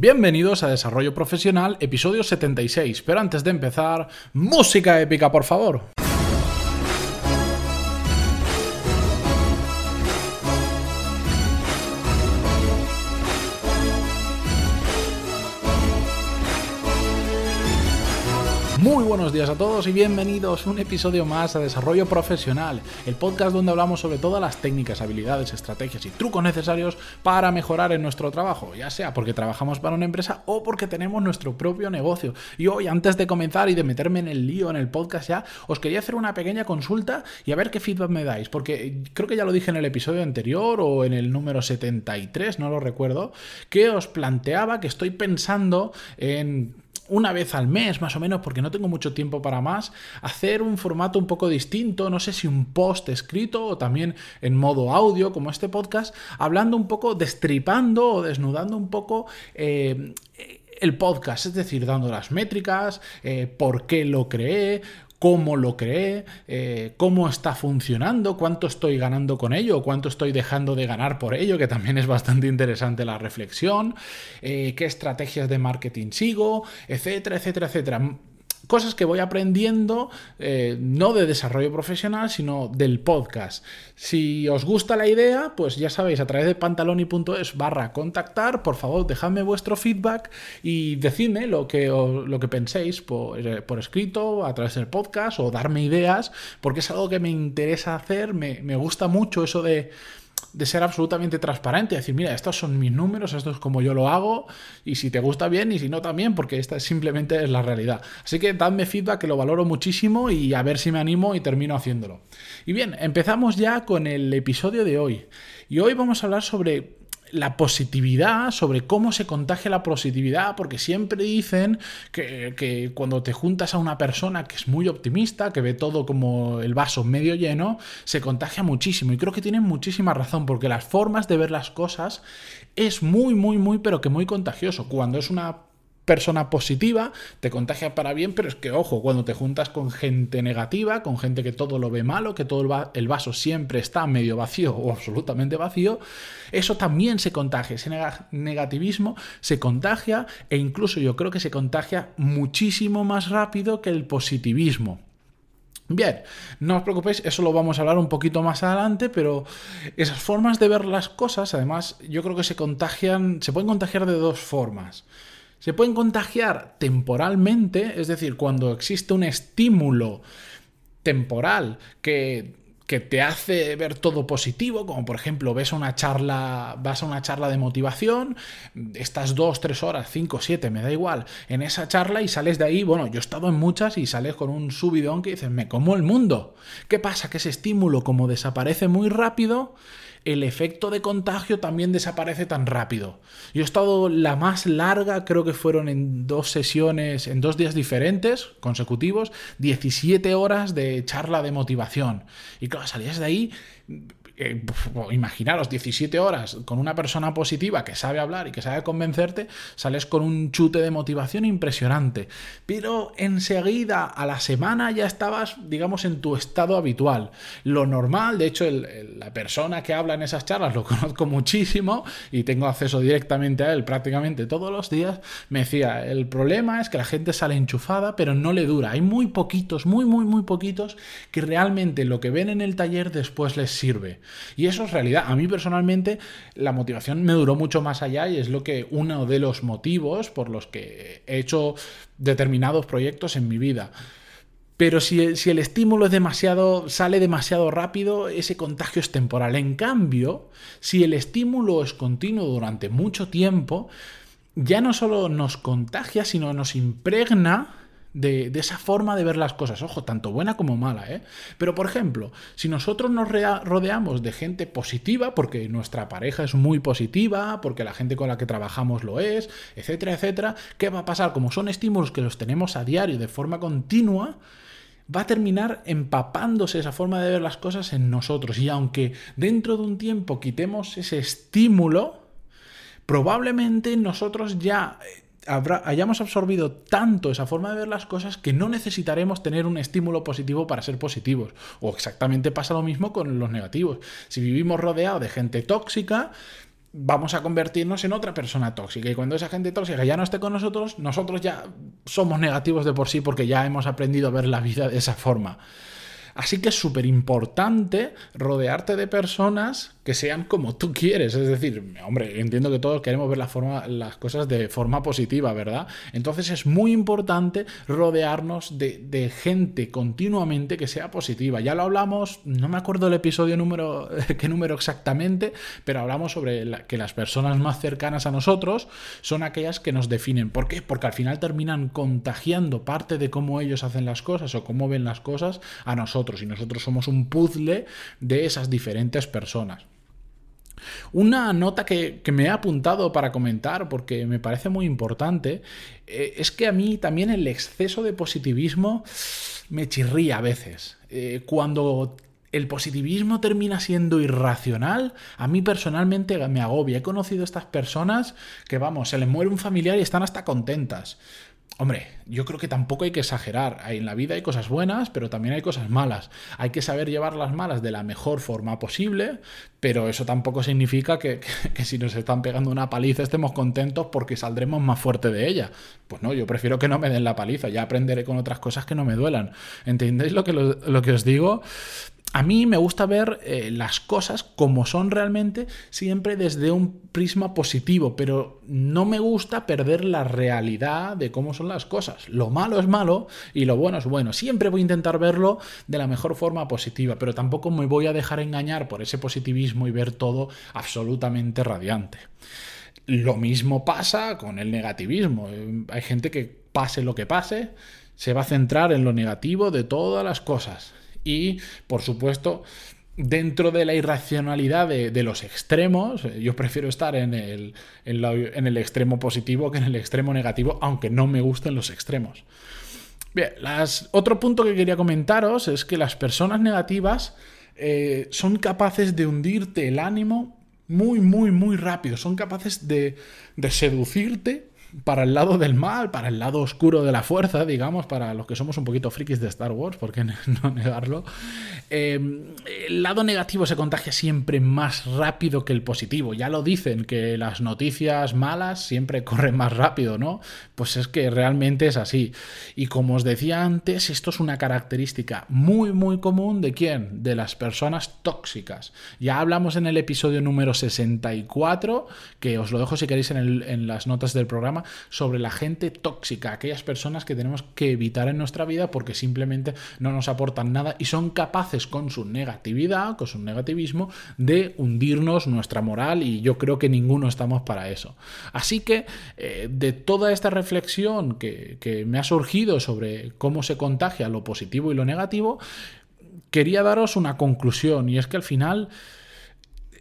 Bienvenidos a Desarrollo Profesional, episodio 76. Pero antes de empezar, música épica, por favor. Buenos días a todos y bienvenidos a un episodio más a Desarrollo Profesional, el podcast donde hablamos sobre todas las técnicas, habilidades, estrategias y trucos necesarios para mejorar en nuestro trabajo, ya sea porque trabajamos para una empresa o porque tenemos nuestro propio negocio. Y hoy, antes de comenzar y de meterme en el lío en el podcast ya, os quería hacer una pequeña consulta y a ver qué feedback me dais, porque creo que ya lo dije en el episodio anterior o en el número 73, no lo recuerdo, que os planteaba que estoy pensando en una vez al mes más o menos, porque no tengo mucho tiempo para más, hacer un formato un poco distinto, no sé si un post escrito o también en modo audio como este podcast, hablando un poco, destripando o desnudando un poco eh, el podcast, es decir, dando las métricas, eh, por qué lo creé, cómo lo creé, eh, cómo está funcionando, cuánto estoy ganando con ello, cuánto estoy dejando de ganar por ello, que también es bastante interesante la reflexión, eh, qué estrategias de marketing sigo, etcétera, etcétera, etcétera cosas que voy aprendiendo eh, no de desarrollo profesional, sino del podcast. Si os gusta la idea, pues ya sabéis, a través de pantaloni.es barra contactar, por favor, dejadme vuestro feedback y decidme lo que, lo que penséis por, eh, por, escrito, a través del podcast o darme ideas, porque es algo que me interesa hacer, me, me gusta mucho eso de de ser absolutamente transparente, decir, mira, estos son mis números, esto es como yo lo hago, y si te gusta bien y si no también, porque esta simplemente es la realidad. Así que dadme feedback, que lo valoro muchísimo y a ver si me animo y termino haciéndolo. Y bien, empezamos ya con el episodio de hoy. Y hoy vamos a hablar sobre la positividad, sobre cómo se contagia la positividad, porque siempre dicen que, cuando te juntas a una persona que es muy optimista, que ve todo como el vaso medio lleno, se contagia muchísimo. Y creo que tienen muchísima razón, porque las formas de ver las cosas es muy, muy, muy, pero que muy contagioso. Cuando es una persona positiva, te contagia para bien, pero es que, ojo, cuando te juntas con gente negativa, con gente que todo lo ve malo, que todo el vaso siempre está medio vacío o absolutamente vacío, eso también se contagia, ese negativismo se contagia e incluso yo creo que se contagia muchísimo más rápido que el positivismo. Bien, no os preocupéis, eso lo vamos a hablar un poquito más adelante, pero esas formas de ver las cosas, además, yo creo que se contagian, se pueden contagiar de dos formas. Se pueden contagiar temporalmente, es decir, cuando existe un estímulo temporal que, que te hace ver todo positivo, como por ejemplo ves una charla, vas a una charla de motivación, estás dos, tres horas, cinco, siete, me da igual, en esa charla y sales de ahí, bueno, yo he estado en muchas y sales con un subidón que dices, me como el mundo. ¿Qué pasa? Que ese estímulo como desaparece muy rápido, el efecto de contagio también desaparece tan rápido. Yo he estado la más larga, creo que fueron en dos sesiones, en dos días diferentes, consecutivos, 17 horas de charla de motivación. Y claro, salías de ahí eh, imaginaros 17 horas con una persona positiva que sabe hablar y que sabe convencerte, sales con un chute de motivación impresionante. Pero enseguida, a la semana, ya estabas, digamos, en tu estado habitual. Lo normal, de hecho, la persona que habla en esas charlas lo conozco muchísimo y tengo acceso directamente a él prácticamente todos los días, me decía, el problema es que la gente sale enchufada, pero no le dura. Hay muy poquitos, muy, muy, muy poquitos que realmente lo que ven en el taller después les sirve. Y eso es realidad. A mí personalmente la motivación me duró mucho más allá y es lo que uno de los motivos por los que he hecho determinados proyectos en mi vida. Pero si, si, el estímulo es demasiado, sale demasiado rápido, ese contagio es temporal. En cambio, si el estímulo es continuo durante mucho tiempo, ya no solo nos contagia, sino nos impregna de, esa forma de ver las cosas, ojo, tanto buena como mala, ¿eh? Pero por ejemplo, si nosotros nos rodeamos de gente positiva, porque nuestra pareja es muy positiva, porque la gente con la que trabajamos lo es, etcétera, etcétera, ¿qué va a pasar? Como son estímulos que los tenemos a diario de forma continua, va a terminar empapándose esa forma de ver las cosas en nosotros. Y aunque dentro de un tiempo quitemos ese estímulo, probablemente nosotros ya hayamos absorbido tanto esa forma de ver las cosas que no necesitaremos tener un estímulo positivo para ser positivos. O exactamente pasa lo mismo con los negativos. Si vivimos rodeados de gente tóxica, vamos a convertirnos en otra persona tóxica. Y cuando esa gente tóxica ya no esté con nosotros, nosotros ya somos negativos de por sí porque ya hemos aprendido a ver la vida de esa forma. Así que es súper importante rodearte de personas que sean como tú quieres. Es decir, hombre, entiendo que todos queremos ver las cosas de forma positiva, ¿verdad? Entonces es muy importante rodearnos de, gente continuamente que sea positiva. Ya lo hablamos, no me acuerdo el episodio número, qué número exactamente, pero hablamos sobre que las personas más cercanas a nosotros son aquellas que nos definen. ¿Por qué? Porque al final terminan contagiando parte de cómo ellos hacen las cosas o cómo ven las cosas a nosotros. Y nosotros somos un puzzle de esas diferentes personas. Una nota que, me he apuntado para comentar porque me parece muy importante eh, es que a mí también el exceso de positivismo me chirría a veces. Eh, cuando el positivismo termina siendo irracional, a mí personalmente me agobia. He conocido a estas personas que, vamos, se les muere un familiar y están hasta contentas. Hombre, yo creo que tampoco hay que exagerar. En la vida hay cosas buenas, pero también hay cosas malas. Hay que saber llevar las malas de la mejor forma posible, pero eso tampoco significa que, si nos están pegando una paliza estemos contentos porque saldremos más fuerte de ella. Pues no, yo prefiero que no me den la paliza, ya aprenderé con otras cosas que no me duelan. ¿Entendéis lo que, lo que os digo? A mí me gusta ver eh, las cosas como son realmente, siempre desde un prisma positivo, pero no me gusta perder la realidad de cómo son las cosas. Lo malo es malo y lo bueno es bueno. Siempre voy a intentar verlo de la mejor forma positiva, pero tampoco me voy a dejar engañar por ese positivismo y ver todo absolutamente radiante. Lo mismo pasa con el negativismo. Hay gente que pase lo que pase, se va a centrar en lo negativo de todas las cosas y, por supuesto, dentro de la irracionalidad de, los extremos, eh, yo prefiero estar en el, en, el, extremo positivo que en el extremo negativo, aunque no me gusten los extremos. Bien, otro punto que quería comentaros es que las personas negativas eh, son capaces de hundirte el ánimo muy, muy, muy rápido. Son capaces de seducirte para el lado del mal, para el lado oscuro de la fuerza, digamos, para los que somos un poquito frikis de Star Wars, ¿por qué no negarlo? Em, el lado negativo se contagia siempre más rápido que el positivo. Ya lo dicen, que las noticias malas siempre corren más rápido, ¿no? Pues es que realmente es así. Y como os decía antes, esto es una característica muy, muy común de quién? De las personas tóxicas. Ya hablamos en el episodio número 64, que os lo dejo si queréis en, en las notas del programa sobre la gente tóxica, aquellas personas que tenemos que evitar en nuestra vida porque simplemente no nos aportan nada y son capaces con su negatividad, con su negativismo, de hundirnos nuestra moral y yo creo que ninguno estamos para eso. Así que eh, de toda esta reflexión que, que me ha surgido sobre cómo se contagia lo positivo y lo negativo, quería daros una conclusión y es que al final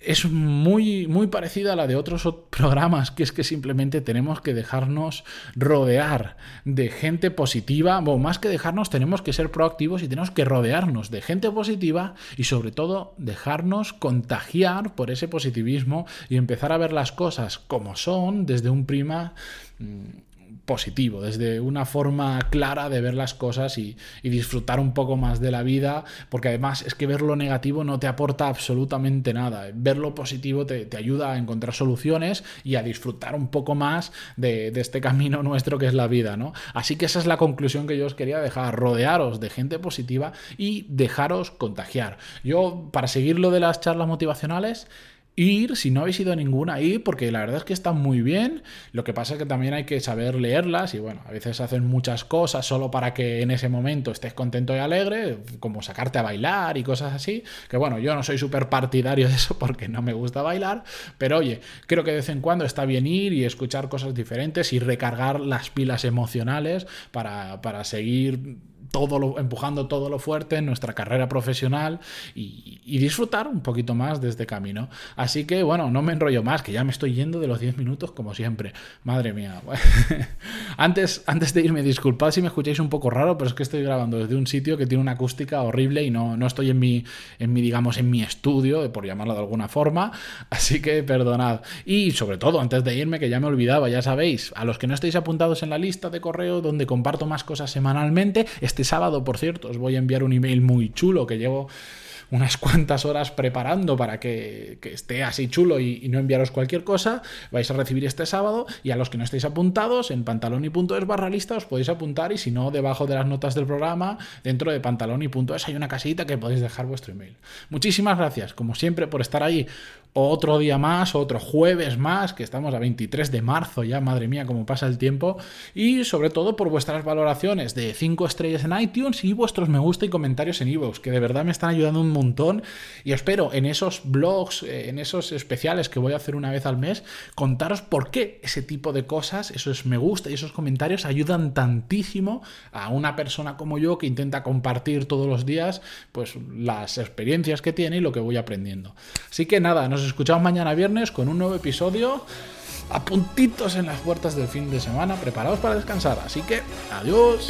es muy, muy parecida a la de otros programas, que es que simplemente tenemos que dejarnos rodear de gente positiva, o más que dejarnos, tenemos que ser proactivos y tenemos que rodearnos de gente positiva y sobre todo dejarnos contagiar por ese positivismo y empezar a ver las cosas como son desde un prima mm, positivo, desde una forma clara de ver las cosas y, disfrutar un poco más de la vida, porque además es que ver lo negativo no te aporta absolutamente nada. Ver lo positivo te, ayuda a encontrar soluciones y a disfrutar un poco más de, este camino nuestro que es la vida, ¿no? Así que esa es la conclusión que yo os quería dejar, rodearos de gente positiva y dejaros contagiar. Yo, para seguir lo de las charlas motivacionales, ir, si no habéis ido a ninguna, ir, porque la verdad es que están muy bien. Lo que pasa es que también hay que saber leerlas y bueno, a veces hacen muchas cosas solo para que en ese momento estés contento y alegre, como sacarte a bailar y cosas así. Que bueno, yo no soy súper partidario de eso porque no me gusta bailar, pero oye, creo que de vez en cuando está bien ir y escuchar cosas diferentes y recargar las pilas emocionales para, para seguir todo lo, empujando todo lo fuerte en nuestra carrera profesional y, disfrutar un poquito más de este camino. Así que bueno, no me enrollo más, que ya me estoy yendo de los 10 minutos como siempre. Madre mía. antes, antes de irme, disculpad si me escucháis un poco raro, pero es que estoy grabando desde un sitio que tiene una acústica horrible y no, no estoy en mi, en mi, digamos, en mi estudio, por llamarlo de alguna forma. Así que perdonad. Y sobre todo, antes de irme, que ya me olvidaba, ya sabéis, a los que no estéis apuntados en la lista de correo donde comparto más cosas semanalmente, este sábado, por cierto, os voy a enviar un email muy chulo que llevo unas cuantas horas preparando para que, esté así chulo y, no enviaros cualquier cosa, vais a recibir este sábado y a los que no estéis apuntados en pantaloni.es barra lista os podéis apuntar y si no, debajo de las notas del programa, dentro de pantaloni.es hay una casita que podéis dejar vuestro email. Muchísimas gracias, como siempre, por estar ahí otro día más, otro jueves más, que estamos a 23 de marzo ya, madre mía, cómo pasa el tiempo, y sobre todo por vuestras valoraciones de 5 estrellas en iTunes y vuestros me gusta y comentarios en iVoox, que de verdad me están ayudando un montón y espero en esos blogs, eh, en esos especiales que voy a hacer una vez al mes, contaros por qué ese tipo de cosas, esos me gusta y esos comentarios ayudan tantísimo a una persona como yo que intenta compartir todos los días pues las experiencias que tiene y lo que voy aprendiendo. Así que nada, nos escuchamos mañana viernes con un nuevo episodio a puntitos en las puertas del fin de semana, preparados para descansar. Así que, adiós.